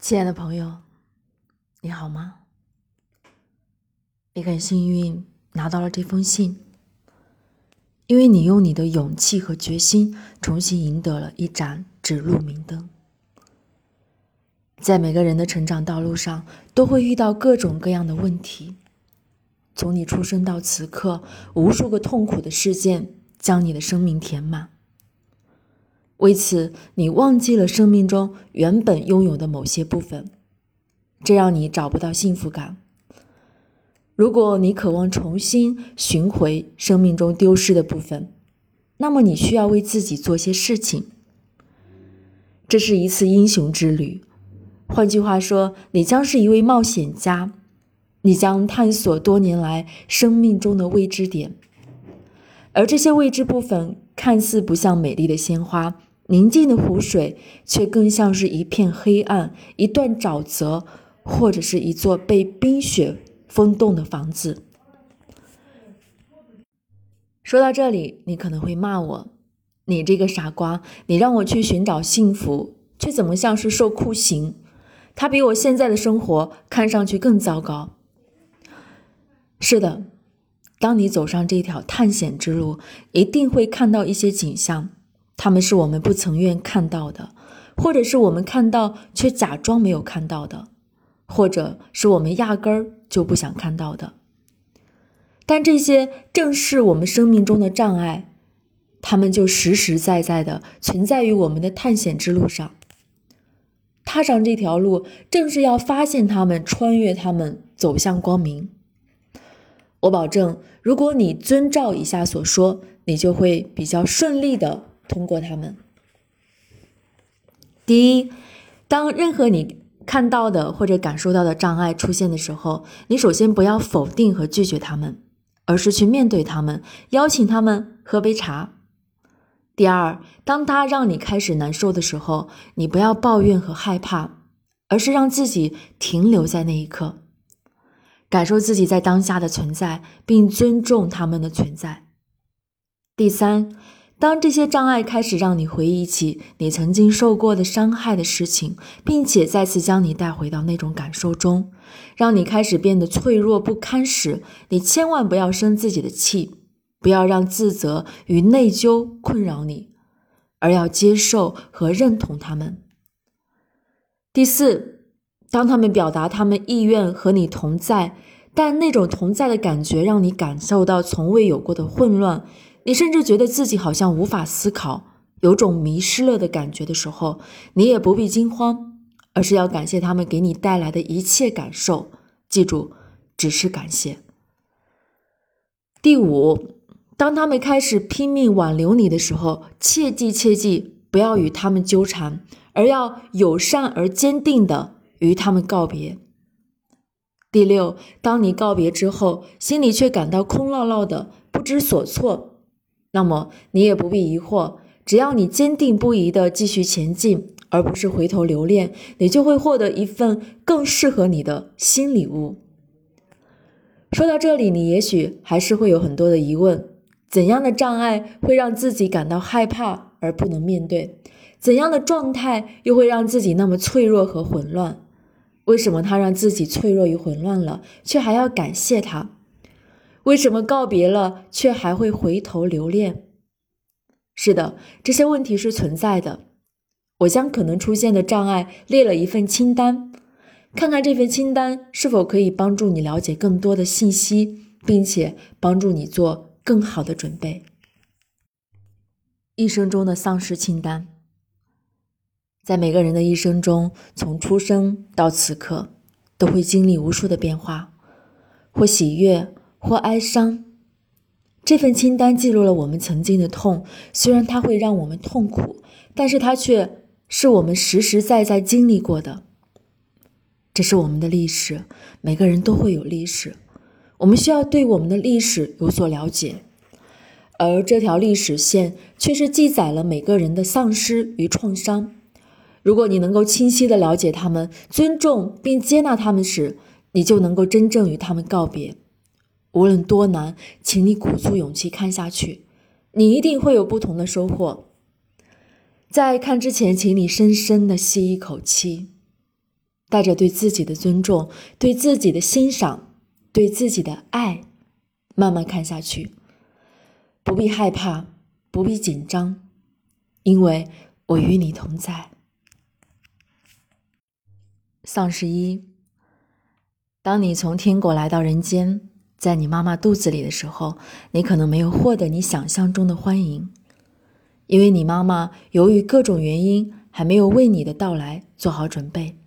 亲爱的朋友，你好吗？你很幸运拿到了这封信，因为你用你的勇气和决心重新赢得了一盏指路明灯。在每个人的成长道路上，都会遇到各种各样的问题。从你出生到此刻，无数个痛苦的事件将你的生命填满。为此，你忘记了生命中原本拥有的某些部分，这让你找不到幸福感。如果你渴望重新寻回生命中丢失的部分，那么你需要为自己做些事情。这是一次英雄之旅，换句话说，你将是一位冒险家，你将探索多年来生命中的未知点，而这些未知部分看似不像美丽的鲜花。宁静的湖水，却更像是一片黑暗，一段沼泽，或者是一座被冰雪封冻的房子。说到这里，你可能会骂我：“你这个傻瓜，你让我去寻找幸福，却怎么像是受酷刑？它比我现在的生活看上去更糟糕。”是的，当你走上这条探险之路，一定会看到一些景象。他们是我们不曾愿看到的，或者是我们看到却假装没有看到的，或者是我们压根儿就不想看到的。但这些正是我们生命中的障碍，他们就实实在在的存在于我们的探险之路上。踏上这条路，正是要发现他们，穿越他们，走向光明。我保证，如果你遵照以下所说，你就会比较顺利的。通过他们。第一，当任何你看到的或者感受到的障碍出现的时候，你首先不要否定和拒绝他们，而是去面对他们，邀请他们喝杯茶。第二，当他让你开始难受的时候，你不要抱怨和害怕，而是让自己停留在那一刻，感受自己在当下的存在，并尊重他们的存在。第三。当这些障碍开始让你回忆起你曾经受过的伤害的事情，并且再次将你带回到那种感受中，让你开始变得脆弱不堪时，你千万不要生自己的气，不要让自责与内疚困扰你，而要接受和认同他们。第四，当他们表达他们意愿和你同在，但那种同在的感觉让你感受到从未有过的混乱。你甚至觉得自己好像无法思考，有种迷失了的感觉的时候，你也不必惊慌，而是要感谢他们给你带来的一切感受。记住，只是感谢。第五，当他们开始拼命挽留你的时候，切记切记，不要与他们纠缠，而要友善而坚定的与他们告别。第六，当你告别之后，心里却感到空落落的，不知所措。那么你也不必疑惑，只要你坚定不移地继续前进，而不是回头留恋，你就会获得一份更适合你的新礼物。说到这里，你也许还是会有很多的疑问：怎样的障碍会让自己感到害怕而不能面对？怎样的状态又会让自己那么脆弱和混乱？为什么他让自己脆弱与混乱了，却还要感谢他？为什么告别了却还会回头留恋？是的，这些问题是存在的。我将可能出现的障碍列了一份清单，看看这份清单是否可以帮助你了解更多的信息，并且帮助你做更好的准备。一生中的丧失清单，在每个人的一生中，从出生到此刻，都会经历无数的变化，或喜悦。或哀伤，这份清单记录了我们曾经的痛。虽然它会让我们痛苦，但是它却是我们实实在在经历过的。这是我们的历史，每个人都会有历史。我们需要对我们的历史有所了解，而这条历史线却是记载了每个人的丧失与创伤。如果你能够清晰的了解他们，尊重并接纳他们时，你就能够真正与他们告别。无论多难，请你鼓足勇气看下去，你一定会有不同的收获。在看之前，请你深深的吸一口气，带着对自己的尊重、对自己的欣赏、对自己的爱，慢慢看下去。不必害怕，不必紧张，因为我与你同在。丧尸一，当你从天国来到人间，在你妈妈肚子里的时候，你可能没有获得你想象中的欢迎，因为你妈妈由于各种原因还没有为你的到来做好准备，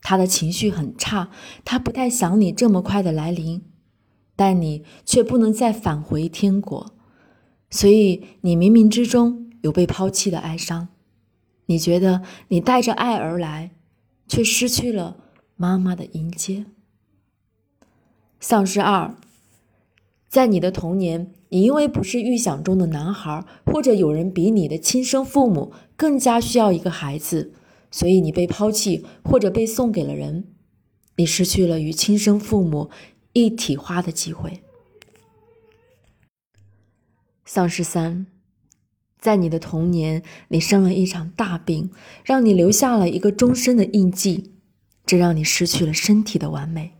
她的情绪很差，她不太想你这么快的来临，但你却不能再返回天国。所以，你冥冥之中有被抛弃的哀伤，你觉得你带着爱而来，却失去了妈妈的迎接。丧尸二，在你的童年，你因为不是预想中的男孩，或者有人比你的亲生父母更加需要一个孩子，所以你被抛弃或者被送给了人，你失去了与亲生父母一体化的机会。丧尸三，在你的童年，你生了一场大病，让你留下了一个终身的印记，这让你失去了身体的完美。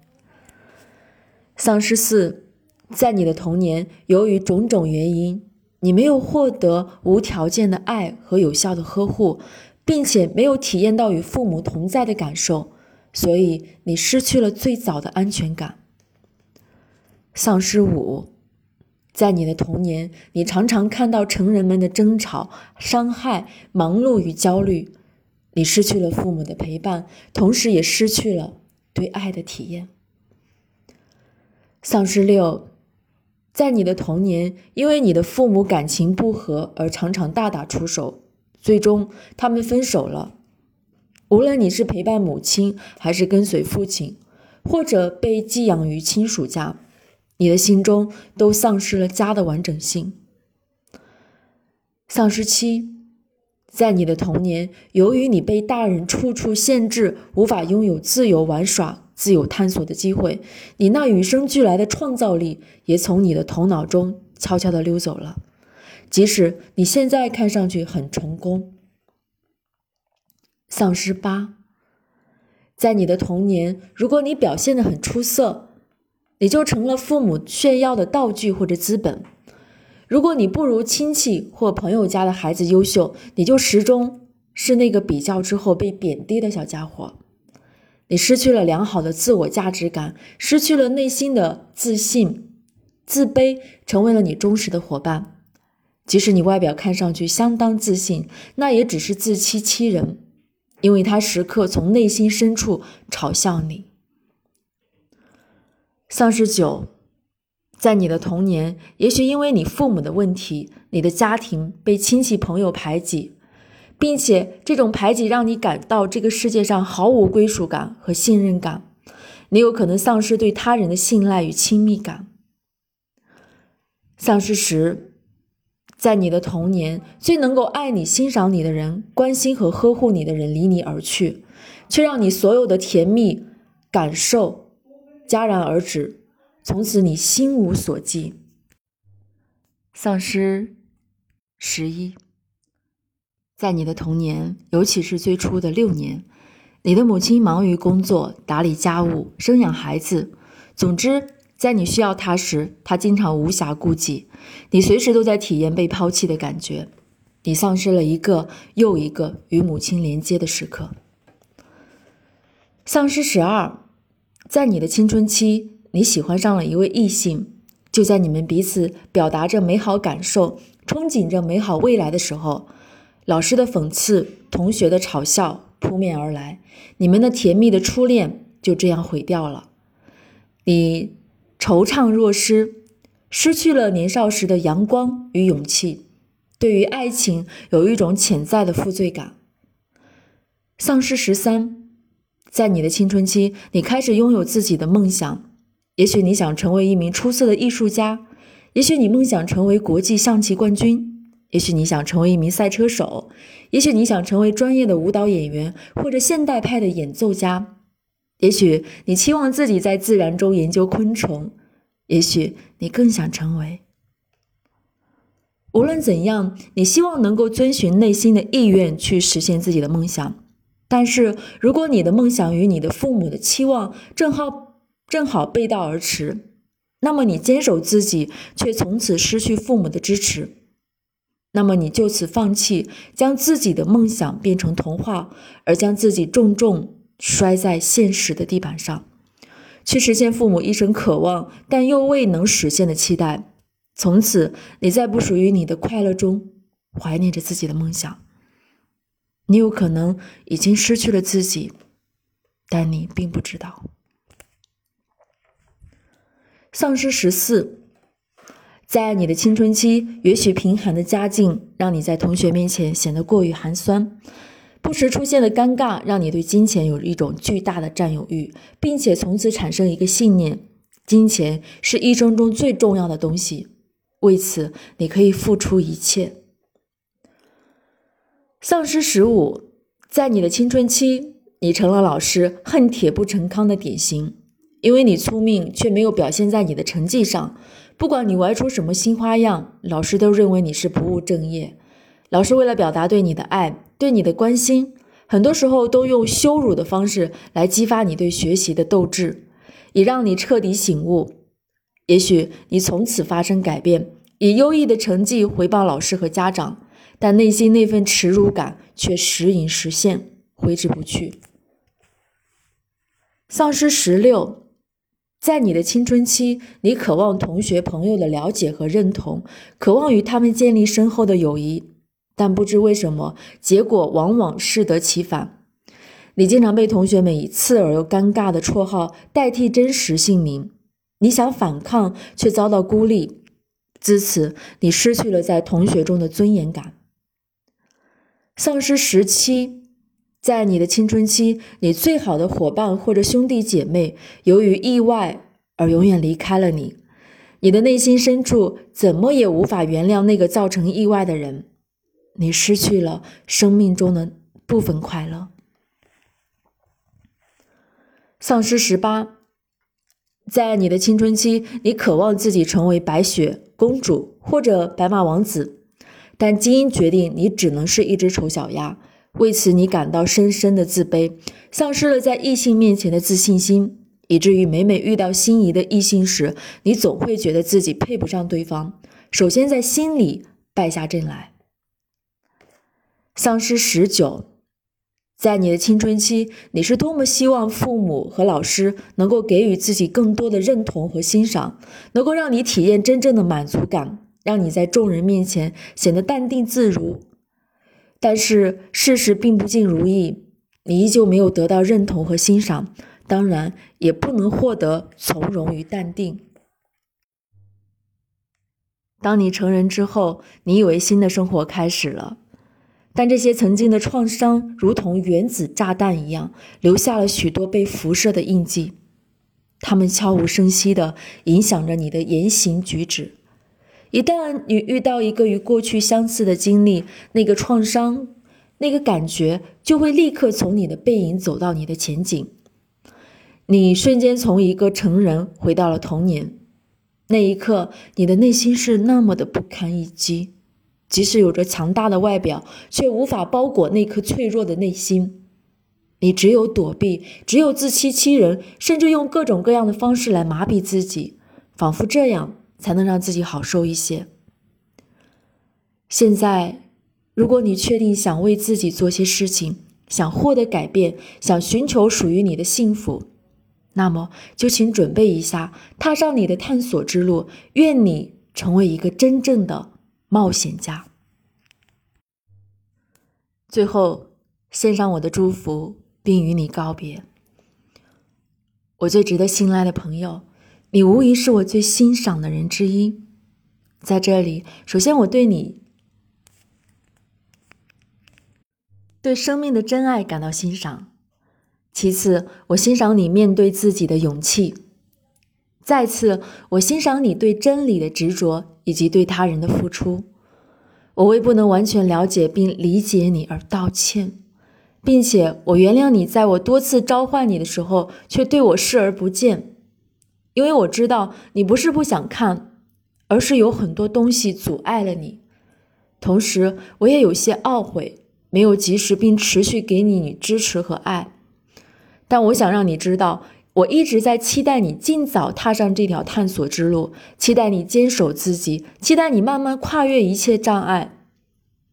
丧尸四，在你的童年，由于种种原因，你没有获得无条件的爱和有效的呵护，并且没有体验到与父母同在的感受，所以你失去了最早的安全感。丧尸五。在你的童年，你常常看到成人们的争吵、伤害、忙碌与焦虑，你失去了父母的陪伴，同时也失去了对爱的体验。丧尸六，在你的童年，因为你的父母感情不和而常常大打出手，最终他们分手了。无论你是陪伴母亲，还是跟随父亲，或者被寄养于亲属家。你的心中都丧失了家的完整性。丧失七，在你的童年，由于你被大人处处限制，无法拥有自由玩耍、自由探索的机会，你那与生俱来的创造力也从你的头脑中悄悄地溜走了。即使你现在看上去很成功。丧尸八，在你的童年，如果你表现得很出色。你就成了父母炫耀的道具或者资本。如果你不如亲戚或朋友家的孩子优秀，你就始终是那个比较之后被贬低的小家伙。你失去了良好的自我价值感，失去了内心的自信，自卑成为了你忠实的伙伴。即使你外表看上去相当自信，那也只是自欺欺人，因为他时刻从内心深处嘲笑你。丧尸九，在你的童年，也许因为你父母的问题，你的家庭被亲戚朋友排挤，并且这种排挤让你感到这个世界上毫无归属感和信任感，你有可能丧失对他人的信赖与亲密感。丧尸十，在你的童年，最能够爱你、欣赏你的人、关心和呵护你的人离你而去，却让你所有的甜蜜感受。戛然而止，从此你心无所寄。丧失十一，在你的童年，尤其是最初的六年，你的母亲忙于工作、打理家务、生养孩子。总之，在你需要她时，她经常无暇顾及。你随时都在体验被抛弃的感觉，你丧失了一个又一个与母亲连接的时刻。丧失十二。在你的青春期，你喜欢上了一位异性，就在你们彼此表达着美好感受、憧憬着美好未来的时候，老师的讽刺、同学的嘲笑扑面而来，你们的甜蜜的初恋就这样毁掉了。你惆怅若失，失去了年少时的阳光与勇气，对于爱情有一种潜在的负罪感。丧尸十三。在你的青春期，你开始拥有自己的梦想。也许你想成为一名出色的艺术家，也许你梦想成为国际象棋冠军，也许你想成为一名赛车手，也许你想成为专业的舞蹈演员或者现代派的演奏家，也许你期望自己在自然中研究昆虫，也许你更想成为……无论怎样，你希望能够遵循内心的意愿去实现自己的梦想。但是，如果你的梦想与你的父母的期望正好正好背道而驰，那么你坚守自己，却从此失去父母的支持，那么你就此放弃，将自己的梦想变成童话，而将自己重重摔在现实的地板上，去实现父母一生渴望但又未能实现的期待。从此，你在不属于你的快乐中怀念着自己的梦想。你有可能已经失去了自己，但你并不知道。丧失十四，在你的青春期，也许贫寒的家境让你在同学面前显得过于寒酸，不时出现的尴尬让你对金钱有一种巨大的占有欲，并且从此产生一个信念：金钱是一生中最重要的东西，为此你可以付出一切。丧失十五，在你的青春期，你成了老师恨铁不成钢的典型，因为你聪明却没有表现在你的成绩上。不管你玩出什么新花样，老师都认为你是不务正业。老师为了表达对你的爱、对你的关心，很多时候都用羞辱的方式来激发你对学习的斗志，以让你彻底醒悟。也许你从此发生改变，以优异的成绩回报老师和家长。但内心那份耻辱感却时隐时现，挥之不去。丧失十六，在你的青春期，你渴望同学朋友的了解和认同，渴望与他们建立深厚的友谊，但不知为什么，结果往往适得其反。你经常被同学们以刺耳又尴尬的绰号代替真实姓名，你想反抗却遭到孤立，自此你失去了在同学中的尊严感。丧失时期，在你的青春期，你最好的伙伴或者兄弟姐妹由于意外而永远离开了你，你的内心深处怎么也无法原谅那个造成意外的人，你失去了生命中的部分快乐。丧失十八，在你的青春期，你渴望自己成为白雪公主或者白马王子。但基因决定你只能是一只丑小鸭，为此你感到深深的自卑，丧失了在异性面前的自信心，以至于每每遇到心仪的异性时，你总会觉得自己配不上对方，首先在心里败下阵来。丧失十九，在你的青春期，你是多么希望父母和老师能够给予自己更多的认同和欣赏，能够让你体验真正的满足感。让你在众人面前显得淡定自如，但是事实并不尽如意，你依旧没有得到认同和欣赏，当然也不能获得从容与淡定。当你成人之后，你以为新的生活开始了，但这些曾经的创伤如同原子炸弹一样，留下了许多被辐射的印记，它们悄无声息地影响着你的言行举止。一旦你遇到一个与过去相似的经历，那个创伤，那个感觉就会立刻从你的背影走到你的前景。你瞬间从一个成人回到了童年。那一刻，你的内心是那么的不堪一击，即使有着强大的外表，却无法包裹那颗脆弱的内心。你只有躲避，只有自欺欺人，甚至用各种各样的方式来麻痹自己，仿佛这样。才能让自己好受一些。现在，如果你确定想为自己做些事情，想获得改变，想寻求属于你的幸福，那么就请准备一下，踏上你的探索之路。愿你成为一个真正的冒险家。最后，献上我的祝福，并与你告别，我最值得信赖的朋友。你无疑是我最欣赏的人之一，在这里，首先我对你对生命的真爱感到欣赏；其次，我欣赏你面对自己的勇气；再次，我欣赏你对真理的执着以及对他人的付出。我为不能完全了解并理解你而道歉，并且我原谅你在我多次召唤你的时候却对我视而不见。因为我知道你不是不想看，而是有很多东西阻碍了你。同时，我也有些懊悔，没有及时并持续给你支持和爱。但我想让你知道，我一直在期待你尽早踏上这条探索之路，期待你坚守自己，期待你慢慢跨越一切障碍。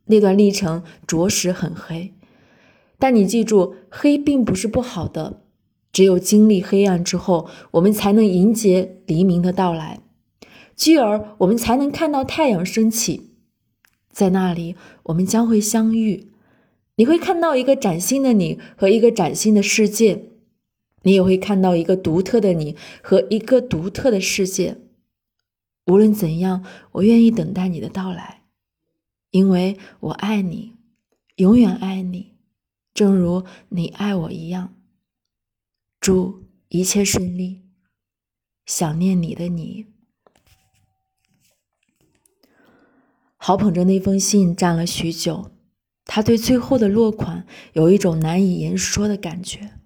那段历程着实很黑，但你记住，黑并不是不好的。只有经历黑暗之后，我们才能迎接黎明的到来，继而我们才能看到太阳升起。在那里，我们将会相遇。你会看到一个崭新的你和一个崭新的世界，你也会看到一个独特的你和一个独特的世界。无论怎样，我愿意等待你的到来，因为我爱你，永远爱你，正如你爱我一样。祝一切顺利，想念你的你。好捧着那封信站了许久，他对最后的落款有一种难以言说的感觉。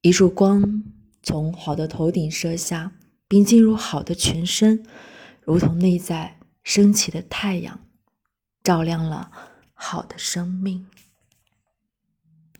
一束光从好的头顶射下，并进入好的全身，如同内在升起的太阳，照亮了好的生命。